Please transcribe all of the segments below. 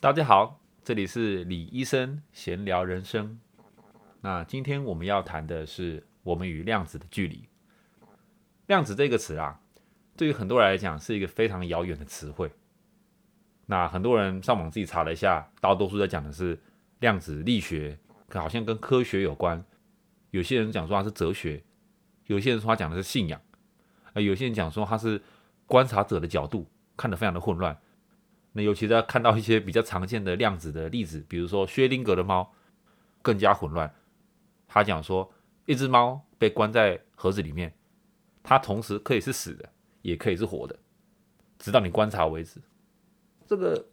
大家好，这里是李医生闲聊人生。那今天我们要谈的是我们与量子的距离。量子这个词啊，对于很多人来讲是一个非常遥远的词汇。那很多人上网自己查了一下，大多数在讲的是量子力学，可好像跟科学有关。有些人讲说它是哲学，有些人说他讲的是信仰，呃，有些人讲说他是观察者的角度，看得非常的混乱。尤其在看到一些比较常见的量子的例子，比如说薛定谔的猫，更加混乱。他讲说，一只猫被关在盒子里面，它同时可以是死的，也可以是活的，直到你观察为止。这个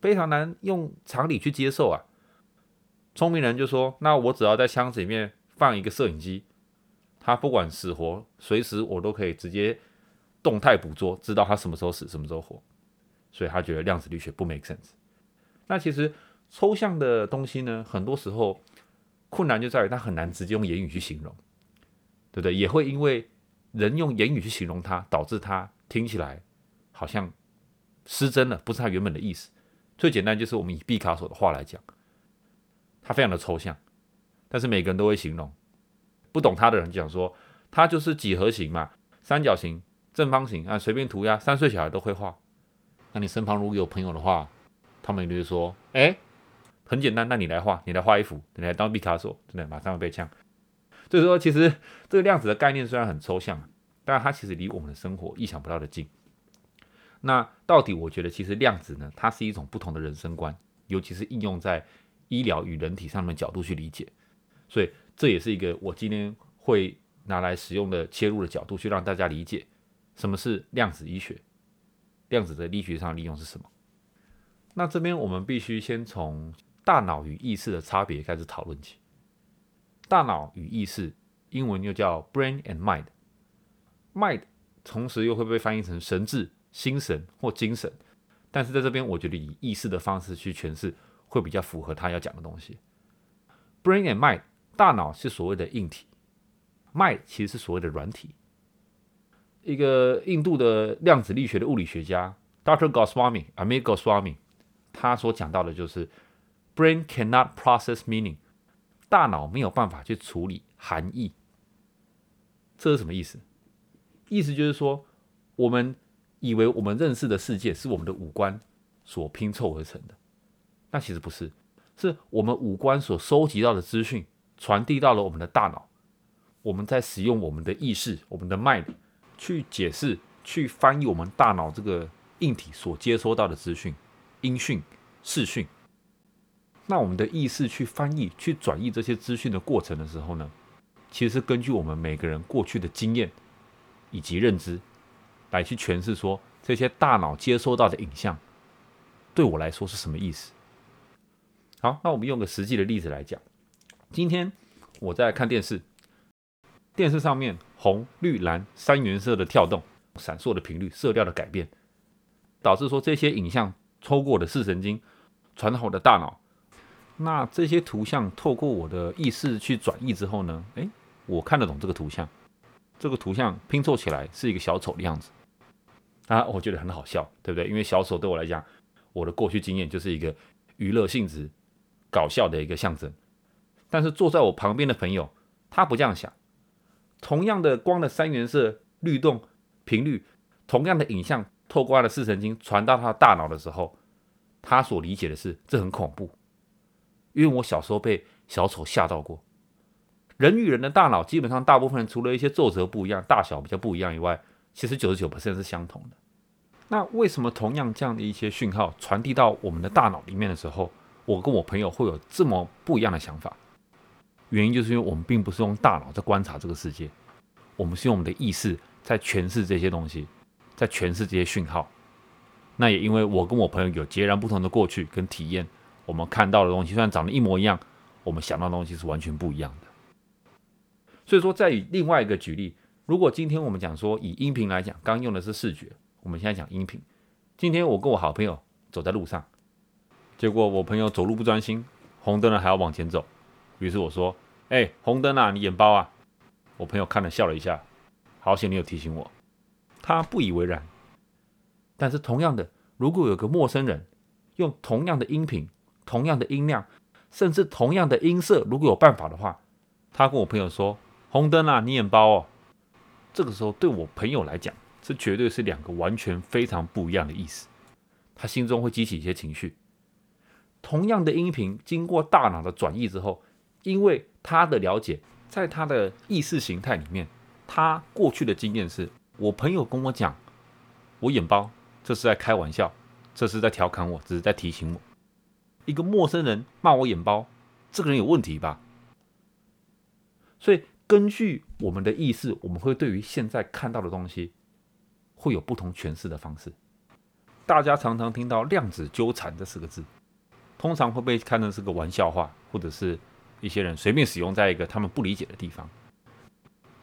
非常难用常理去接受啊。聪明人就说，那我只要在箱子里面。放一个摄影机，它不管死活，随时我都可以直接动态捕捉，知道它什么时候死，什么时候活。所以他觉得量子力学不 make sense。那其实抽象的东西呢，很多时候困难就在于它很难直接用言语去形容，对不对？也会因为人用言语去形容它，导致它听起来好像失真了，不是它原本的意思。最简单就是我们以毕卡索的话来讲，它非常的抽象。但是每个人都会形容，不懂它的人讲说，它就是几何形嘛，三角形、正方形啊，随便涂鸦，三岁小孩都会画。那你身旁如果有朋友的话，他们就会说，哎，很简单，那你来画，你来画一幅，你来当毕卡索，真的马上会被呛。所以说，其实这个量子的概念虽然很抽象，但它其实离我们的生活意想不到的近。那到底我觉得，其实量子呢，它是一种不同的人生观，尤其是应用在医疗与人体上面角度去理解。所以这也是一个我今天会拿来使用的切入的角度，去让大家理解什么是量子医学，量子的力学上的利用是什么。那这边我们必须先从大脑与意识的差别开始讨论起。大脑与意识，英文又叫 brain and mind，mind 同时又会被翻译成神智、心神或精神，但是在这边我觉得以意识的方式去诠释，会比较符合他要讲的东西。brain and mind。大脑是所谓的硬体，mind 其实是所谓的软体。一个印度的量子力学的物理学家 Dr. Goswami，Amit Goswami，他所讲到的就是 brain cannot process meaning，大脑没有办法去处理含义。这是什么意思？意思就是说，我们以为我们认识的世界是我们的五官所拼凑而成的，那其实不是，是我们五官所收集到的资讯。传递到了我们的大脑，我们在使用我们的意识，我们的 mind 去解释、去翻译我们大脑这个硬体所接收到的资讯、音讯、视讯。那我们的意识去翻译、去转译这些资讯的过程的时候呢，其实是根据我们每个人过去的经验以及认知来去诠释，说这些大脑接收到的影像对我来说是什么意思。好，那我们用个实际的例子来讲。今天我在看电视，电视上面红、绿、蓝三原色的跳动、闪烁的频率、色调的改变，导致说这些影像透过我的视神经，传到我的大脑。那这些图像透过我的意识去转译之后呢？诶，我看得懂这个图像，这个图像拼凑起来是一个小丑的样子。啊，我觉得很好笑，对不对？因为小丑对我来讲，我的过去经验就是一个娱乐性质、搞笑的一个象征。但是坐在我旁边的朋友，他不这样想。同样的光的三原色律动频率，同样的影像透过他的视神经传到他的大脑的时候，他所理解的是这很恐怖。因为我小时候被小丑吓到过。人与人的大脑基本上大部分除了一些皱褶不一样、大小比较不一样以外，其实九十九是相同的。那为什么同样这样的一些讯号传递到我们的大脑里面的时候，我跟我朋友会有这么不一样的想法？原因就是因为我们并不是用大脑在观察这个世界，我们是用我们的意识在诠释这些东西，在诠释这些讯号。那也因为我跟我朋友有截然不同的过去跟体验，我们看到的东西虽然长得一模一样，我们想到的东西是完全不一样的。所以说，再以另外一个举例，如果今天我们讲说以音频来讲，刚用的是视觉，我们现在讲音频。今天我跟我好朋友走在路上，结果我朋友走路不专心，红灯了还要往前走。于是我说：“哎，红灯啊，你眼包啊！”我朋友看了笑了一下，好险你有提醒我。他不以为然。但是同样的，如果有个陌生人用同样的音频、同样的音量，甚至同样的音色，如果有办法的话，他跟我朋友说：“红灯啊，你眼包哦。”这个时候对我朋友来讲，这绝对是两个完全非常不一样的意思。他心中会激起一些情绪。同样的音频经过大脑的转译之后，因为他的了解，在他的意识形态里面，他过去的经验是：我朋友跟我讲，我眼包，这是在开玩笑，这是在调侃我，只是在提醒我。一个陌生人骂我眼包，这个人有问题吧？所以根据我们的意识，我们会对于现在看到的东西，会有不同诠释的方式。大家常常听到“量子纠缠”这四个字。通常会被看成是个玩笑话，或者是一些人随便使用在一个他们不理解的地方。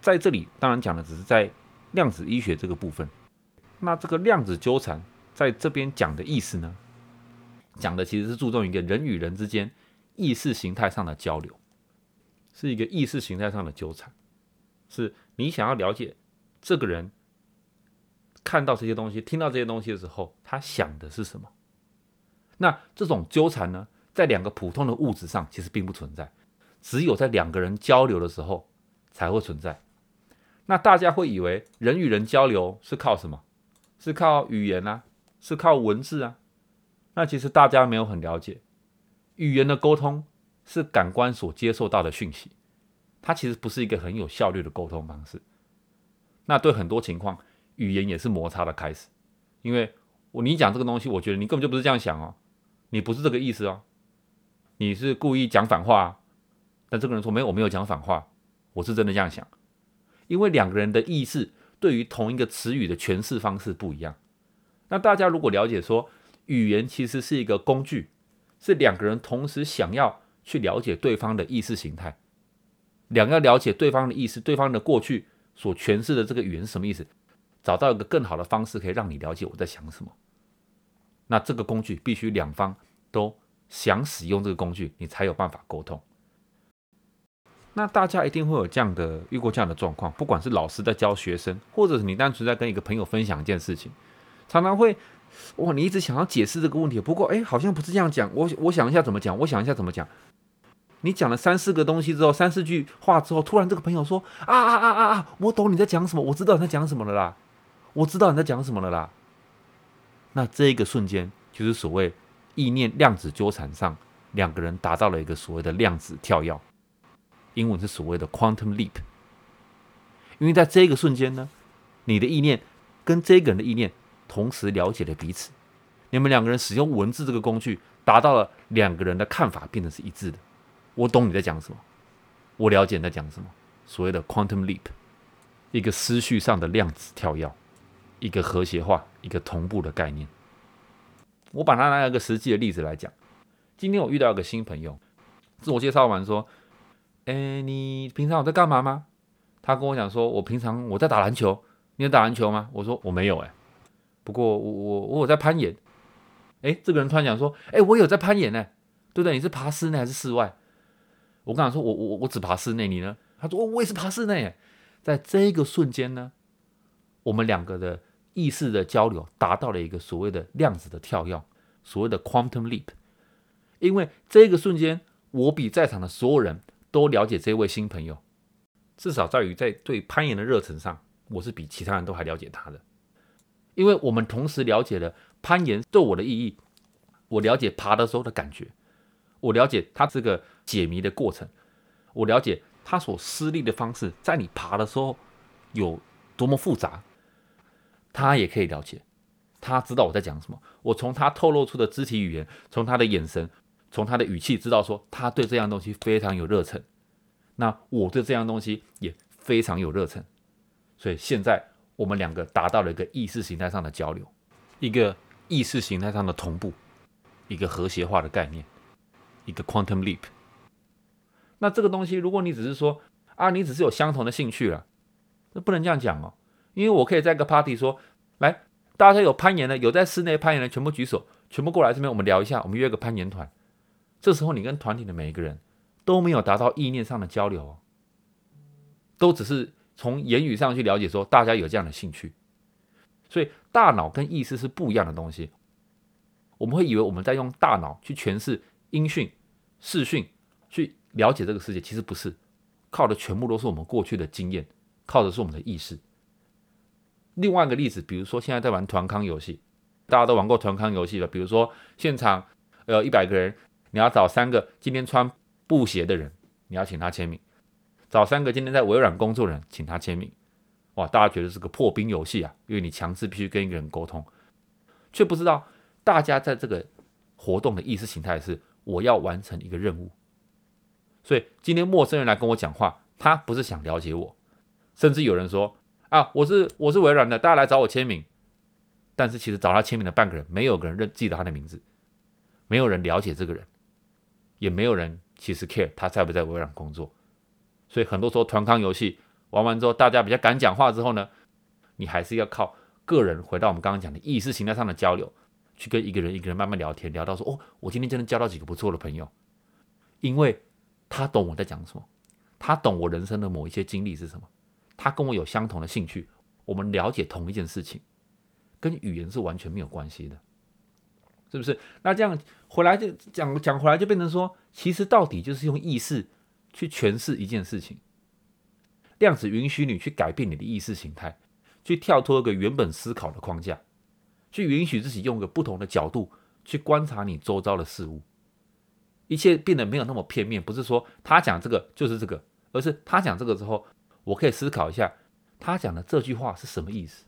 在这里，当然讲的只是在量子医学这个部分。那这个量子纠缠在这边讲的意思呢？讲的其实是注重一个人与人之间意识形态上的交流，是一个意识形态上的纠缠。是你想要了解这个人看到这些东西、听到这些东西的时候，他想的是什么？那这种纠缠呢，在两个普通的物质上其实并不存在，只有在两个人交流的时候才会存在。那大家会以为人与人交流是靠什么？是靠语言啊？是靠文字啊？那其实大家没有很了解，语言的沟通是感官所接受到的讯息，它其实不是一个很有效率的沟通方式。那对很多情况，语言也是摩擦的开始，因为我你讲这个东西，我觉得你根本就不是这样想哦。你不是这个意思哦，你是故意讲反话。但这个人说没有，我没有讲反话，我是真的这样想。因为两个人的意思对于同一个词语的诠释方式不一样。那大家如果了解说，语言其实是一个工具，是两个人同时想要去了解对方的意识形态，两个了解对方的意思，对方的过去所诠释的这个语言是什么意思，找到一个更好的方式可以让你了解我在想什么。那这个工具必须两方都想使用这个工具，你才有办法沟通。那大家一定会有这样的遇过这样的状况，不管是老师在教学生，或者是你单纯在跟一个朋友分享一件事情，常常会哇，你一直想要解释这个问题，不过哎，好像不是这样讲。我我想一下怎么讲，我想一下怎么讲。你讲了三四个东西之后，三四句话之后，突然这个朋友说啊啊啊啊啊，我懂你在讲什么，我知道你在讲什么了啦，我知道你在讲什么了啦。那这一个瞬间，就是所谓意念量子纠缠上两个人达到了一个所谓的量子跳跃，英文是所谓的 quantum leap。因为在这个瞬间呢，你的意念跟这个人的意念同时了解了彼此，你们两个人使用文字这个工具，达到了两个人的看法变得是一致的。我懂你在讲什么，我了解你在讲什么。所谓的 quantum leap，一个思绪上的量子跳跃。一个和谐化、一个同步的概念。我把它拿一个实际的例子来讲。今天我遇到一个新朋友，自我介绍完说：“哎，你平常有在干嘛吗？”他跟我讲说：“我平常我在打篮球。你有打篮球吗？”我说：“我没有。”哎，不过我我我有在攀岩。哎，这个人突然讲说：“哎，我有在攀岩呢，对不对？你是爬室内还是室外？”我跟他说：“我我我只爬室内，你呢？”他说：“我也是爬室内。”在这个瞬间呢，我们两个的。意识的交流达到了一个所谓的量子的跳跃，所谓的 quantum leap。因为这个瞬间，我比在场的所有人多了解这位新朋友，至少在于在对攀岩的热忱上，我是比其他人都还了解他的。因为我们同时了解了攀岩对我的意义，我了解爬的时候的感觉，我了解他这个解谜的过程，我了解他所施力的方式，在你爬的时候有多么复杂。他也可以了解，他知道我在讲什么。我从他透露出的肢体语言，从他的眼神，从他的语气，知道说他对这样东西非常有热忱。那我对这样东西也非常有热忱。所以现在我们两个达到了一个意识形态上的交流，一个意识形态上的同步，一个和谐化的概念，一个 quantum leap。那这个东西，如果你只是说啊，你只是有相同的兴趣了，那不能这样讲哦。因为我可以在一个 party 说，来，大家有攀岩的，有在室内攀岩的，全部举手，全部过来这边，我们聊一下，我们约个攀岩团。这时候你跟团体的每一个人都没有达到意念上的交流哦，都只是从言语上去了解说大家有这样的兴趣，所以大脑跟意识是不一样的东西。我们会以为我们在用大脑去诠释音讯、视讯，去了解这个世界，其实不是，靠的全部都是我们过去的经验，靠的是我们的意识。另外一个例子，比如说现在在玩团康游戏，大家都玩过团康游戏了。比如说现场呃一百个人，你要找三个今天穿布鞋的人，你要请他签名；找三个今天在微软工作的人，请他签名。哇，大家觉得是个破冰游戏啊，因为你强制必须跟一个人沟通，却不知道大家在这个活动的意识形态是我要完成一个任务。所以今天陌生人来跟我讲话，他不是想了解我，甚至有人说。啊，我是我是微软的，大家来找我签名。但是其实找他签名的半个人，没有个人认记得他的名字，没有人了解这个人，也没有人其实 care 他在不在微软工作。所以很多时候团康游戏玩完之后，大家比较敢讲话之后呢，你还是要靠个人回到我们刚刚讲的意识形态上的交流，去跟一个人一个人慢慢聊天，聊到说哦，我今天真的交到几个不错的朋友，因为他懂我在讲什么，他懂我人生的某一些经历是什么。他跟我有相同的兴趣，我们了解同一件事情，跟语言是完全没有关系的，是不是？那这样回来就讲讲回来就变成说，其实到底就是用意识去诠释一件事情。量子允许你去改变你的意识形态，去跳脱一个原本思考的框架，去允许自己用一个不同的角度去观察你周遭的事物，一切变得没有那么片面。不是说他讲这个就是这个，而是他讲这个之后。我可以思考一下，他讲的这句话是什么意思？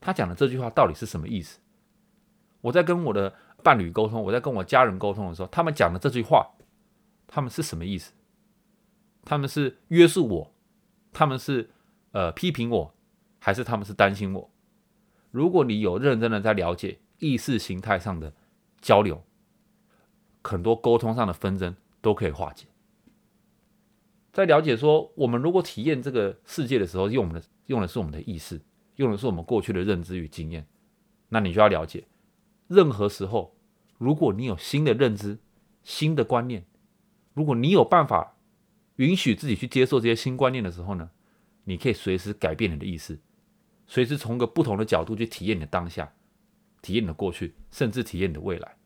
他讲的这句话到底是什么意思？我在跟我的伴侣沟通，我在跟我家人沟通的时候，他们讲的这句话，他们是什么意思？他们是约束我，他们是呃批评我，还是他们是担心我？如果你有认真的在了解意识形态上的交流，很多沟通上的纷争都可以化解。在了解说，我们如果体验这个世界的时候，用我们的用的是我们的意识，用的是我们过去的认知与经验，那你就要了解，任何时候，如果你有新的认知、新的观念，如果你有办法允许自己去接受这些新观念的时候呢，你可以随时改变你的意识，随时从个不同的角度去体验你的当下，体验你的过去，甚至体验你的未来。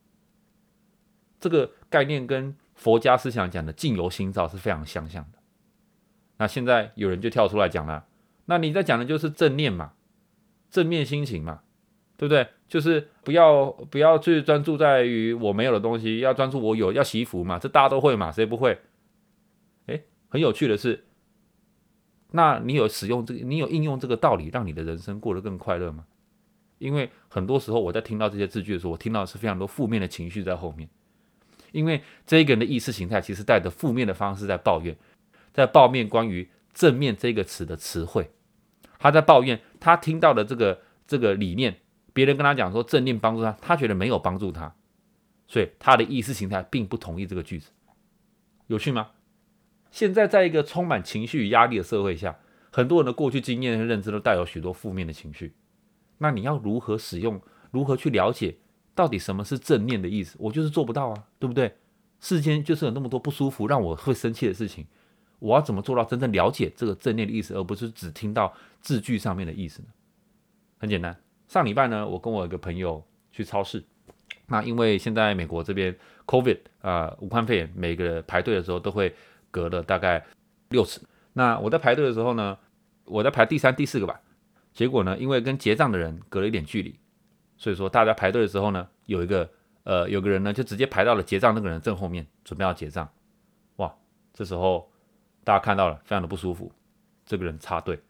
这个概念跟佛家思想讲的“境由心造”是非常相像的。那现在有人就跳出来讲了，那你在讲的就是正念嘛，正面心情嘛，对不对？就是不要不要去专注在于我没有的东西，要专注我有，要祈福嘛，这大家都会嘛，谁不会？哎，很有趣的是，那你有使用这个，你有应用这个道理，让你的人生过得更快乐吗？因为很多时候我在听到这些字句的时候，我听到是非常多负面的情绪在后面，因为这一个人的意识形态其实带着负面的方式在抱怨。在抱怨关于正面这个词的词汇，他在抱怨他听到的这个这个理念，别人跟他讲说正念帮助他，他觉得没有帮助他，所以他的意识形态并不同意这个句子，有趣吗？现在在一个充满情绪与压力的社会下，很多人的过去经验和认知都带有许多负面的情绪，那你要如何使用？如何去了解到底什么是正念的意思？我就是做不到啊，对不对？世间就是有那么多不舒服，让我会生气的事情。我要怎么做到真正了解这个正念的意思，而不是只听到字句上面的意思呢？很简单，上礼拜呢，我跟我一个朋友去超市，那因为现在美国这边 COVID 啊，武汉肺炎，每个排队的时候都会隔了大概六尺。那我在排队的时候呢，我在排第三、第四个吧，结果呢，因为跟结账的人隔了一点距离，所以说大家排队的时候呢，有一个呃，有个人呢就直接排到了结账那个人正后面，准备要结账。哇，这时候。大家看到了，非常的不舒服。这个人插队，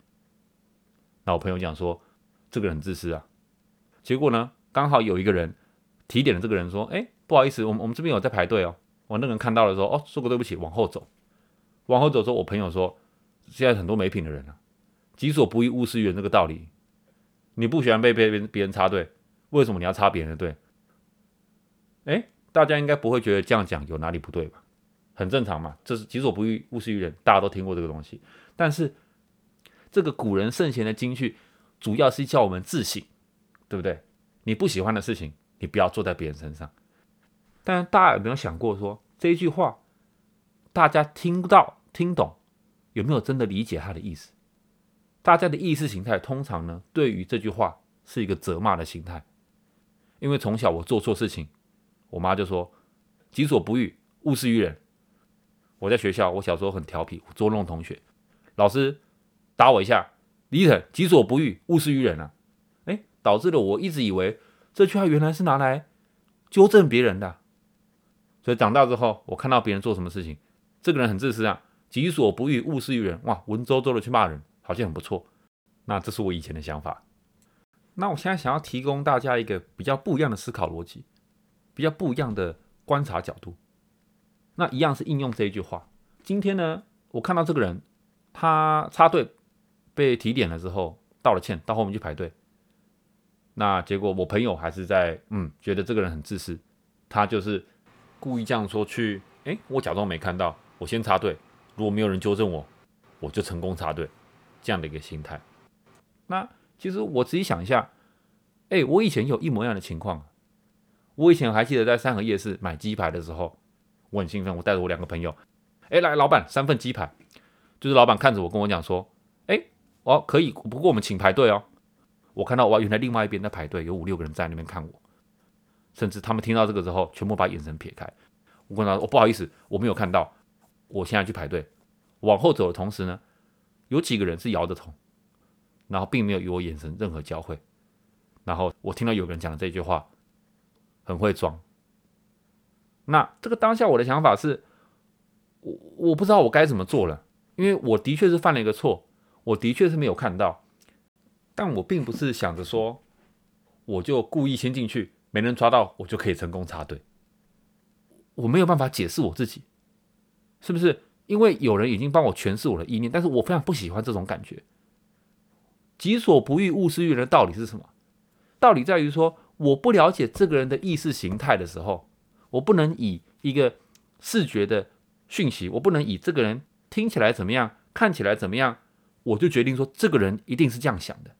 那我朋友讲说，这个人很自私啊。结果呢，刚好有一个人提点了这个人说：“哎，不好意思，我们我们这边有在排队哦。”我那个人看到了说：“哦，说个对不起，往后走。”往后走之后，我朋友说：“现在很多没品的人啊，己所不欲，勿施于人。这个道理，你不喜欢被被别别人插队，为什么你要插别人的队？哎，大家应该不会觉得这样讲有哪里不对吧？”很正常嘛，这是己所不欲，勿施于人，大家都听过这个东西。但是这个古人圣贤的金句，主要是叫我们自省，对不对？你不喜欢的事情，你不要做在别人身上。但大家有没有想过，说这一句话，大家听不到、听懂，有没有真的理解他的意思？大家的意识形态通常呢，对于这句话是一个责骂的心态。因为从小我做错事情，我妈就说“己所不欲，勿施于人”。我在学校，我小时候很调皮，捉弄同学，老师打我一下，“李腾，己所不欲，勿施于人”啊，哎，导致了我一直以为这句话原来是拿来纠正别人的。所以长大之后，我看到别人做什么事情，这个人很自私啊，“己所不欲，勿施于人”，哇，文绉绉的去骂人，好像很不错。那这是我以前的想法。那我现在想要提供大家一个比较不一样的思考逻辑，比较不一样的观察角度。那一样是应用这一句话。今天呢，我看到这个人，他插队被提点了之后，道了歉，到后面去排队。那结果我朋友还是在嗯，觉得这个人很自私，他就是故意这样说去，哎，我假装没看到，我先插队，如果没有人纠正我，我就成功插队，这样的一个心态。那其实我自己想一下，哎，我以前有一模一样的情况。我以前还记得在三河夜市买鸡排的时候，我很兴奋，我带着我两个朋友，哎，来，老板三份鸡排。就是老板看着我跟我讲说，哦，可以，不过我们请排队哦。我看到哇，原来另外一边在排队，有五六个人在那边看我，甚至他们听到这个之后，全部把眼神撇开。我跟他说，我不好意思，我没有看到，我现在去排队。往后走的同时呢，有几个人是摇着头。然后并没有与我眼神任何交汇，然后我听到有个人讲的这句话，很会装。那这个当下我的想法是，我我不知道我该怎么做了，因为我的确是犯了一个错，我的确是没有看到，但我并不是想着说，我就故意先进去，没人抓到我就可以成功插队，我没有办法解释我自己，是不是？因为有人已经帮我诠释我的意念，但是我非常不喜欢这种感觉。己所不欲，勿施于人的道理是什么？道理在于说，我不了解这个人的意识形态的时候，我不能以一个视觉的讯息，我不能以这个人听起来怎么样，看起来怎么样，我就决定说这个人一定是这样想的，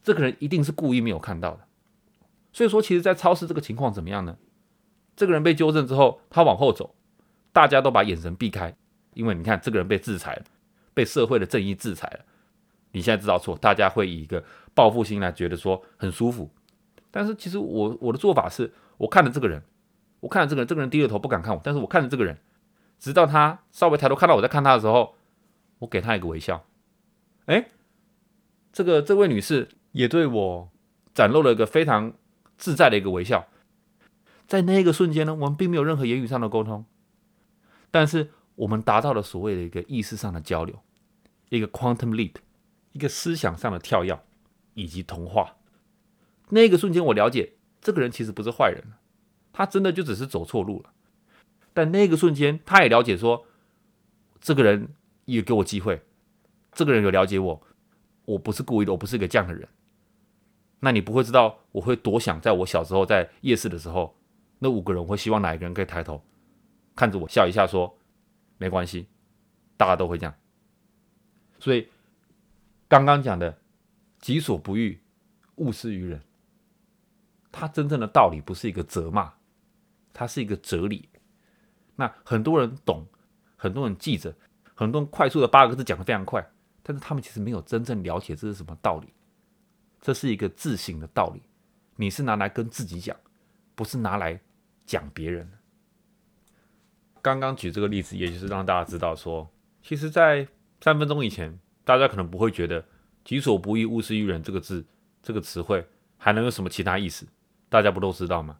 这个人一定是故意没有看到的。所以说，其实，在超市这个情况怎么样呢？这个人被纠正之后，他往后走，大家都把眼神避开，因为你看，这个人被制裁了，被社会的正义制裁了。你现在知道错，大家会以一个报复心来觉得说很舒服，但是其实我我的做法是，我看着这个人，我看着这个人，这个人低着头不敢看我，但是我看着这个人，直到他稍微抬头看到我在看他的时候，我给他一个微笑，哎，这个这位女士也对我展露了一个非常自在的一个微笑，在那个瞬间呢，我们并没有任何言语上的沟通，但是我们达到了所谓的一个意识上的交流，一个 quantum leap。一个思想上的跳跃，以及同化。那个瞬间，我了解这个人其实不是坏人，他真的就只是走错路了。但那个瞬间，他也了解说，这个人也给我机会，这个人有了解我，我不是故意的，我不是一个这样的人。那你不会知道我会多想，在我小时候在夜市的时候，那五个人我会希望哪一个人可以抬头看着我笑一下，说没关系，大家都会这样。所以。刚刚讲的“己所不欲，勿施于人”，它真正的道理不是一个责骂，它是一个哲理。那很多人懂，很多人记着，很多人快速的八个字讲的非常快，但是他们其实没有真正了解这是什么道理。这是一个自省的道理，你是拿来跟自己讲，不是拿来讲别人。刚刚举这个例子，也就是让大家知道说，其实，在三分钟以前。大家可能不会觉得“己所不欲，勿施于人”这个字、这个词汇还能有什么其他意思？大家不都知道吗？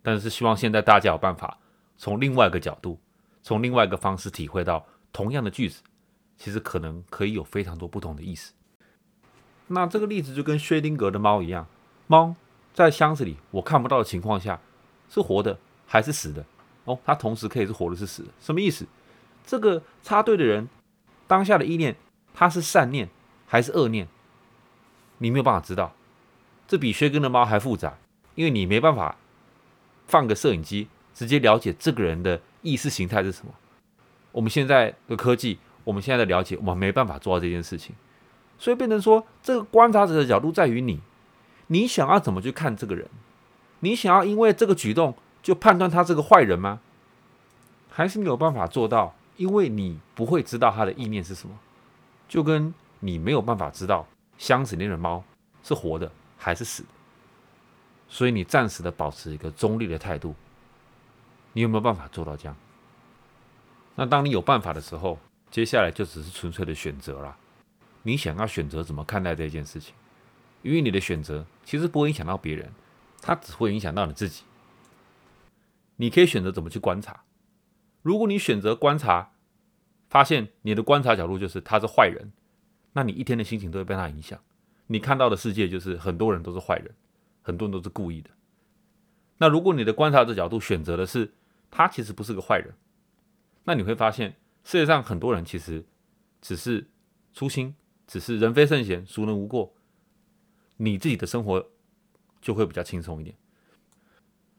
但是希望现在大家有办法从另外一个角度、从另外一个方式体会到同样的句子，其实可能可以有非常多不同的意思。那这个例子就跟薛定谔的猫一样，猫在箱子里我看不到的情况下是活的还是死的？哦，它同时可以是活的，是死的，什么意思？这个插队的人当下的意念。他是善念还是恶念？你没有办法知道，这比薛根的猫还复杂，因为你没办法放个摄影机直接了解这个人的意识形态是什么。我们现在的科技，我们现在的了解，我们没办法做到这件事情，所以变成说，这个观察者的角度在于你，你想要怎么去看这个人？你想要因为这个举动就判断他是个坏人吗？还是没有办法做到？因为你不会知道他的意念是什么。就跟你没有办法知道箱子里的猫是活的还是死的，所以你暂时的保持一个中立的态度。你有没有办法做到这样？那当你有办法的时候，接下来就只是纯粹的选择了。你想要选择怎么看待这件事情？因为你的选择其实不会影响到别人，它只会影响到你自己。你可以选择怎么去观察。如果你选择观察，发现你的观察角度就是他是坏人，那你一天的心情都会被他影响。你看到的世界就是很多人都是坏人，很多人都是故意的。那如果你的观察者角度选择的是他其实不是个坏人，那你会发现世界上很多人其实只是粗心，只是人非圣贤，孰能无过？你自己的生活就会比较轻松一点。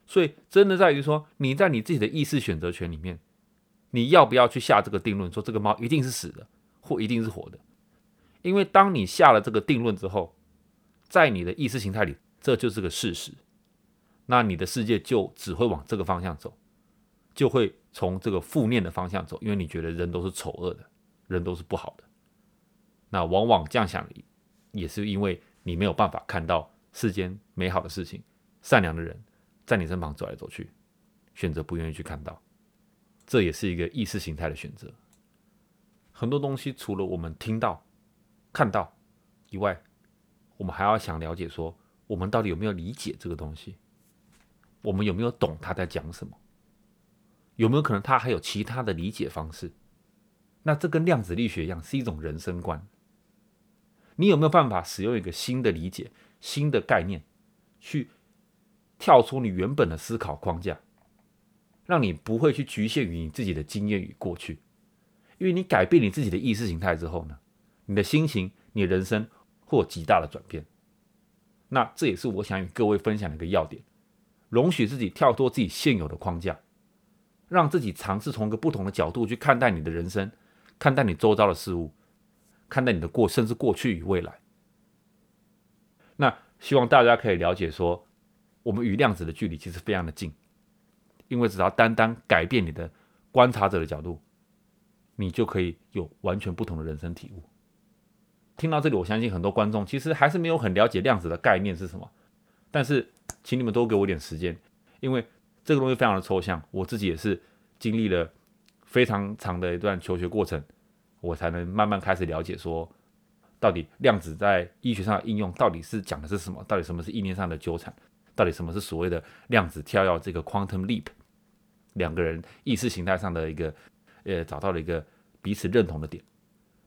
所以，真的在于说，你在你自己的意识选择权里面，你要不要去下这个定论，说这个猫一定是死的，或一定是活的？因为当你下了这个定论之后，在你的意识形态里，这就是个事实，那你的世界就只会往这个方向走，就会从这个负面的方向走，因为你觉得人都是丑恶的，人都是不好的。那往往这样想，也是因为你没有办法看到世间美好的事情，善良的人。在你身旁走来走去，选择不愿意去看到，这也是一个意识形态的选择。很多东西除了我们听到、看到以外，我们还要想了解说，我们到底有没有理解这个东西？我们有没有懂他在讲什么？有没有可能他还有其他的理解方式？那这跟量子力学一样，是一种人生观。你有没有办法使用一个新的理解、新的概念去？跳出你原本的思考框架，让你不会去局限于你自己的经验与过去，因为你改变你自己的意识形态之后呢，你的心情、你的人生会有极大的转变。那这也是我想与各位分享的一个要点：容许自己跳脱自己现有的框架，让自己尝试从一个不同的角度去看待你的人生，看待你周遭的事物，看待你的过，甚至过去与未来。那希望大家可以了解说。我们与量子的距离其实非常的近，因为只要单单改变你的观察者的角度，你就可以有完全不同的人生体悟。听到这里，我相信很多观众其实还是没有很了解量子的概念是什么。但是，请你们多给我点时间，因为这个东西非常的抽象，我自己也是经历了非常长的一段求学过程，我才能慢慢开始了解说，到底量子在医学上的应用到底是讲的是什么，到底什么是意念上的纠缠。到底什么是所谓的量子跳跃？这个 quantum leap，两个人意识形态上的一个呃，找到了一个彼此认同的点。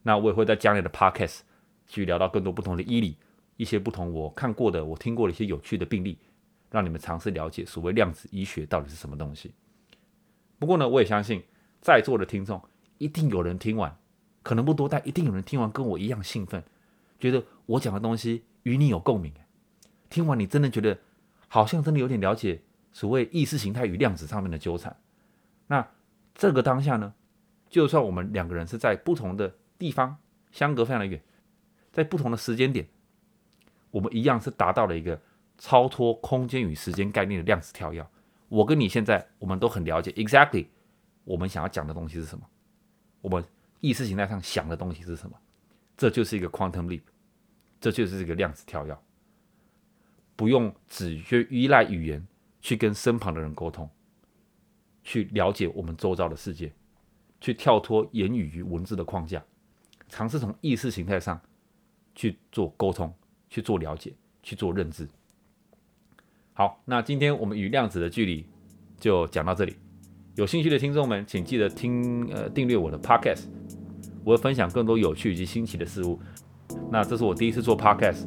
那我也会在将来的 podcast 去聊到更多不同的医理，一些不同我看过的、我听过的一些有趣的病例，让你们尝试了解所谓量子医学到底是什么东西。不过呢，我也相信在座的听众一定有人听完，可能不多，但一定有人听完跟我一样兴奋，觉得我讲的东西与你有共鸣。听完你真的觉得。好像真的有点了解所谓意识形态与量子上面的纠缠。那这个当下呢，就算我们两个人是在不同的地方，相隔非常的远，在不同的时间点，我们一样是达到了一个超脱空间与时间概念的量子跳跃。我跟你现在，我们都很了解，exactly 我们想要讲的东西是什么，我们意识形态上想的东西是什么，这就是一个 quantum leap，这就是一个量子跳跃。不用只去依赖语言去跟身旁的人沟通，去了解我们周遭的世界，去跳脱言语与文字的框架，尝试从意识形态上去做沟通、去做了解、去做认知。好，那今天我们与量子的距离就讲到这里。有兴趣的听众们，请记得听呃订阅我的 Podcast，我会分享更多有趣以及新奇的事物。那这是我第一次做 Podcast。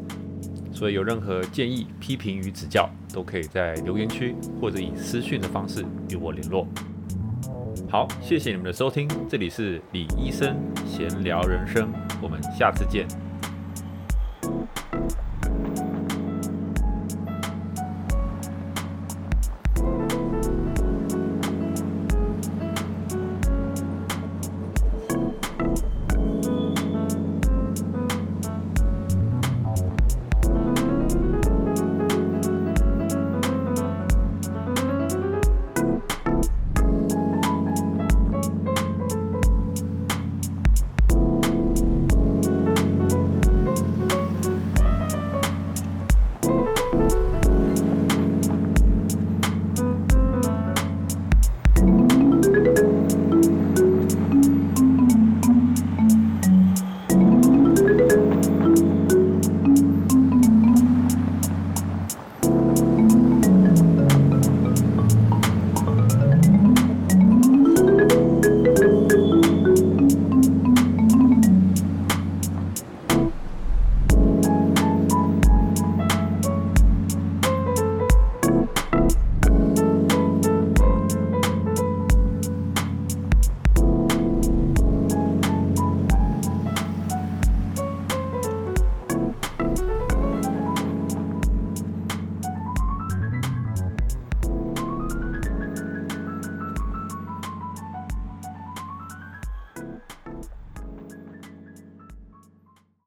所以有任何建议、批评与指教，都可以在留言区或者以私讯的方式与我联络。好，谢谢你们的收听，这里是李医生闲聊人生，我们下次见。